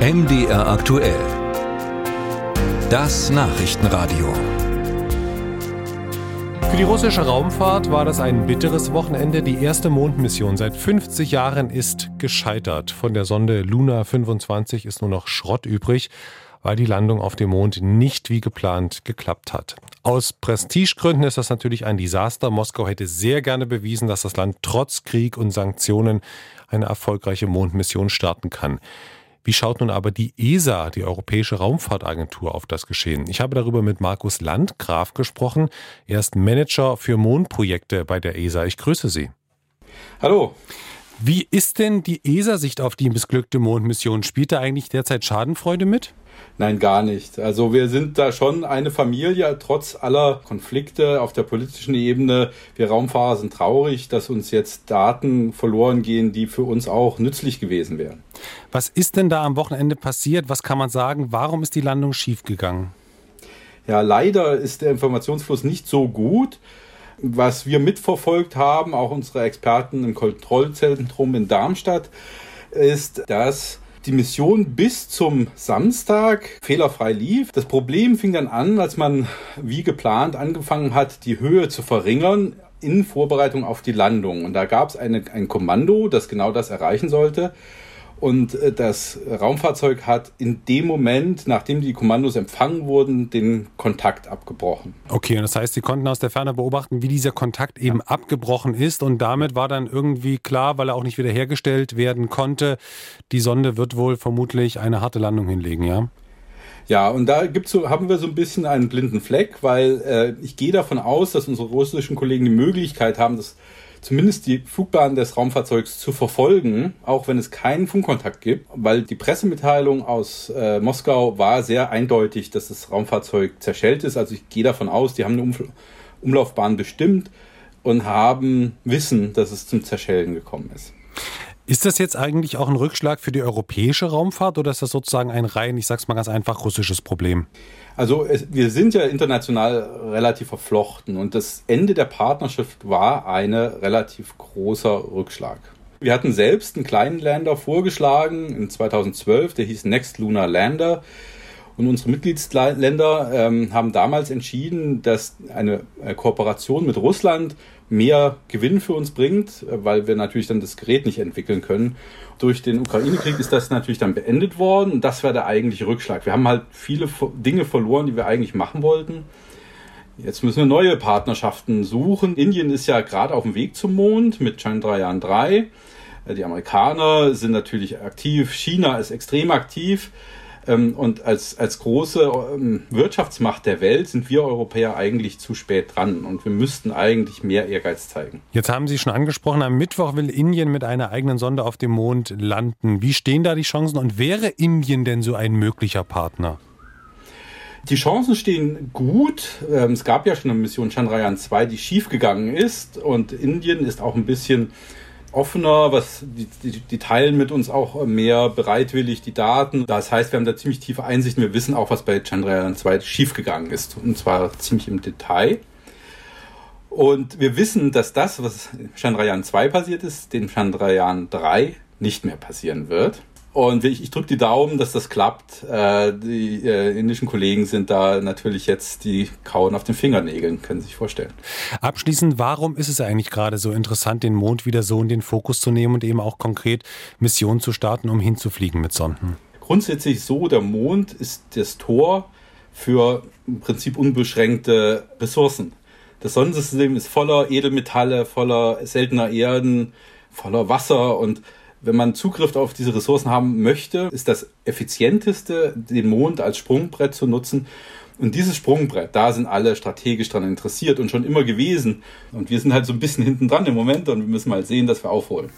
MDR aktuell. Das Nachrichtenradio. Für die russische Raumfahrt war das ein bitteres Wochenende. Die erste Mondmission seit 50 Jahren ist gescheitert. Von der Sonde Luna 25 ist nur noch Schrott übrig, weil die Landung auf dem Mond nicht wie geplant geklappt hat. Aus Prestigegründen ist das natürlich ein Desaster. Moskau hätte sehr gerne bewiesen, dass das Land trotz Krieg und Sanktionen eine erfolgreiche Mondmission starten kann. Wie schaut nun aber die ESA, die Europäische Raumfahrtagentur, auf das Geschehen? Ich habe darüber mit Markus Landgraf gesprochen. Er ist Manager für Mondprojekte bei der ESA. Ich grüße Sie. Hallo. Wie ist denn die ESA-Sicht auf die missglückte Mondmission? Spielt da eigentlich derzeit Schadenfreude mit? Nein, gar nicht. Also wir sind da schon eine Familie, trotz aller Konflikte auf der politischen Ebene. Wir Raumfahrer sind traurig, dass uns jetzt Daten verloren gehen, die für uns auch nützlich gewesen wären. Was ist denn da am Wochenende passiert? Was kann man sagen? Warum ist die Landung schiefgegangen? Ja, leider ist der Informationsfluss nicht so gut. Was wir mitverfolgt haben, auch unsere Experten im Kontrollzentrum in Darmstadt, ist, dass die Mission bis zum Samstag fehlerfrei lief. Das Problem fing dann an, als man wie geplant angefangen hat, die Höhe zu verringern in Vorbereitung auf die Landung. Und da gab es ein Kommando, das genau das erreichen sollte. Und äh, das Raumfahrzeug hat in dem Moment, nachdem die Kommandos empfangen wurden, den Kontakt abgebrochen. Okay, und das heißt, Sie konnten aus der Ferne beobachten, wie dieser Kontakt eben abgebrochen ist. Und damit war dann irgendwie klar, weil er auch nicht wiederhergestellt werden konnte, die Sonde wird wohl vermutlich eine harte Landung hinlegen, ja? Ja, und da gibt's so, haben wir so ein bisschen einen blinden Fleck, weil äh, ich gehe davon aus, dass unsere russischen Kollegen die Möglichkeit haben, das zumindest die Flugbahn des Raumfahrzeugs zu verfolgen, auch wenn es keinen Funkkontakt gibt, weil die Pressemitteilung aus äh, Moskau war sehr eindeutig, dass das Raumfahrzeug zerschellt ist. Also ich gehe davon aus, die haben eine um Umlaufbahn bestimmt und haben Wissen, dass es zum Zerschellen gekommen ist. Ist das jetzt eigentlich auch ein Rückschlag für die europäische Raumfahrt oder ist das sozusagen ein rein, ich sag's mal ganz einfach, russisches Problem? Also es, wir sind ja international relativ verflochten und das Ende der Partnerschaft war ein relativ großer Rückschlag. Wir hatten selbst einen kleinen Lander vorgeschlagen in 2012, der hieß Next Lunar Lander. Und unsere Mitgliedsländer ähm, haben damals entschieden, dass eine Kooperation mit Russland mehr Gewinn für uns bringt, weil wir natürlich dann das Gerät nicht entwickeln können. Durch den Ukraine-Krieg ist das natürlich dann beendet worden und das war der eigentliche Rückschlag. Wir haben halt viele Dinge verloren, die wir eigentlich machen wollten. Jetzt müssen wir neue Partnerschaften suchen. Indien ist ja gerade auf dem Weg zum Mond mit Chandrayaan 3. Die Amerikaner sind natürlich aktiv. China ist extrem aktiv. Ähm, und als, als große ähm, Wirtschaftsmacht der Welt sind wir Europäer eigentlich zu spät dran und wir müssten eigentlich mehr Ehrgeiz zeigen. Jetzt haben Sie schon angesprochen, am Mittwoch will Indien mit einer eigenen Sonde auf dem Mond landen. Wie stehen da die Chancen und wäre Indien denn so ein möglicher Partner? Die Chancen stehen gut. Ähm, es gab ja schon eine Mission Chandrayaan 2, die schiefgegangen ist und Indien ist auch ein bisschen offener, was die, die, die, teilen mit uns auch mehr bereitwillig die Daten. Das heißt, wir haben da ziemlich tiefe Einsichten. Wir wissen auch, was bei Chandrayaan 2 schiefgegangen ist. Und zwar ziemlich im Detail. Und wir wissen, dass das, was Chandrayaan 2 passiert ist, den Chandrayaan 3 nicht mehr passieren wird. Und ich, ich drücke die Daumen, dass das klappt. Äh, die äh, indischen Kollegen sind da natürlich jetzt die kauen auf den Fingernägeln, können Sie sich vorstellen. Abschließend, warum ist es eigentlich gerade so interessant, den Mond wieder so in den Fokus zu nehmen und eben auch konkret Missionen zu starten, um hinzufliegen mit Sonden? Grundsätzlich so, der Mond ist das Tor für im Prinzip unbeschränkte Ressourcen. Das Sonnensystem ist voller Edelmetalle, voller seltener Erden, voller Wasser und wenn man Zugriff auf diese Ressourcen haben möchte, ist das effizienteste, den Mond als Sprungbrett zu nutzen. Und dieses Sprungbrett, da sind alle strategisch dran interessiert und schon immer gewesen. Und wir sind halt so ein bisschen hinten dran im Moment und wir müssen mal sehen, dass wir aufholen.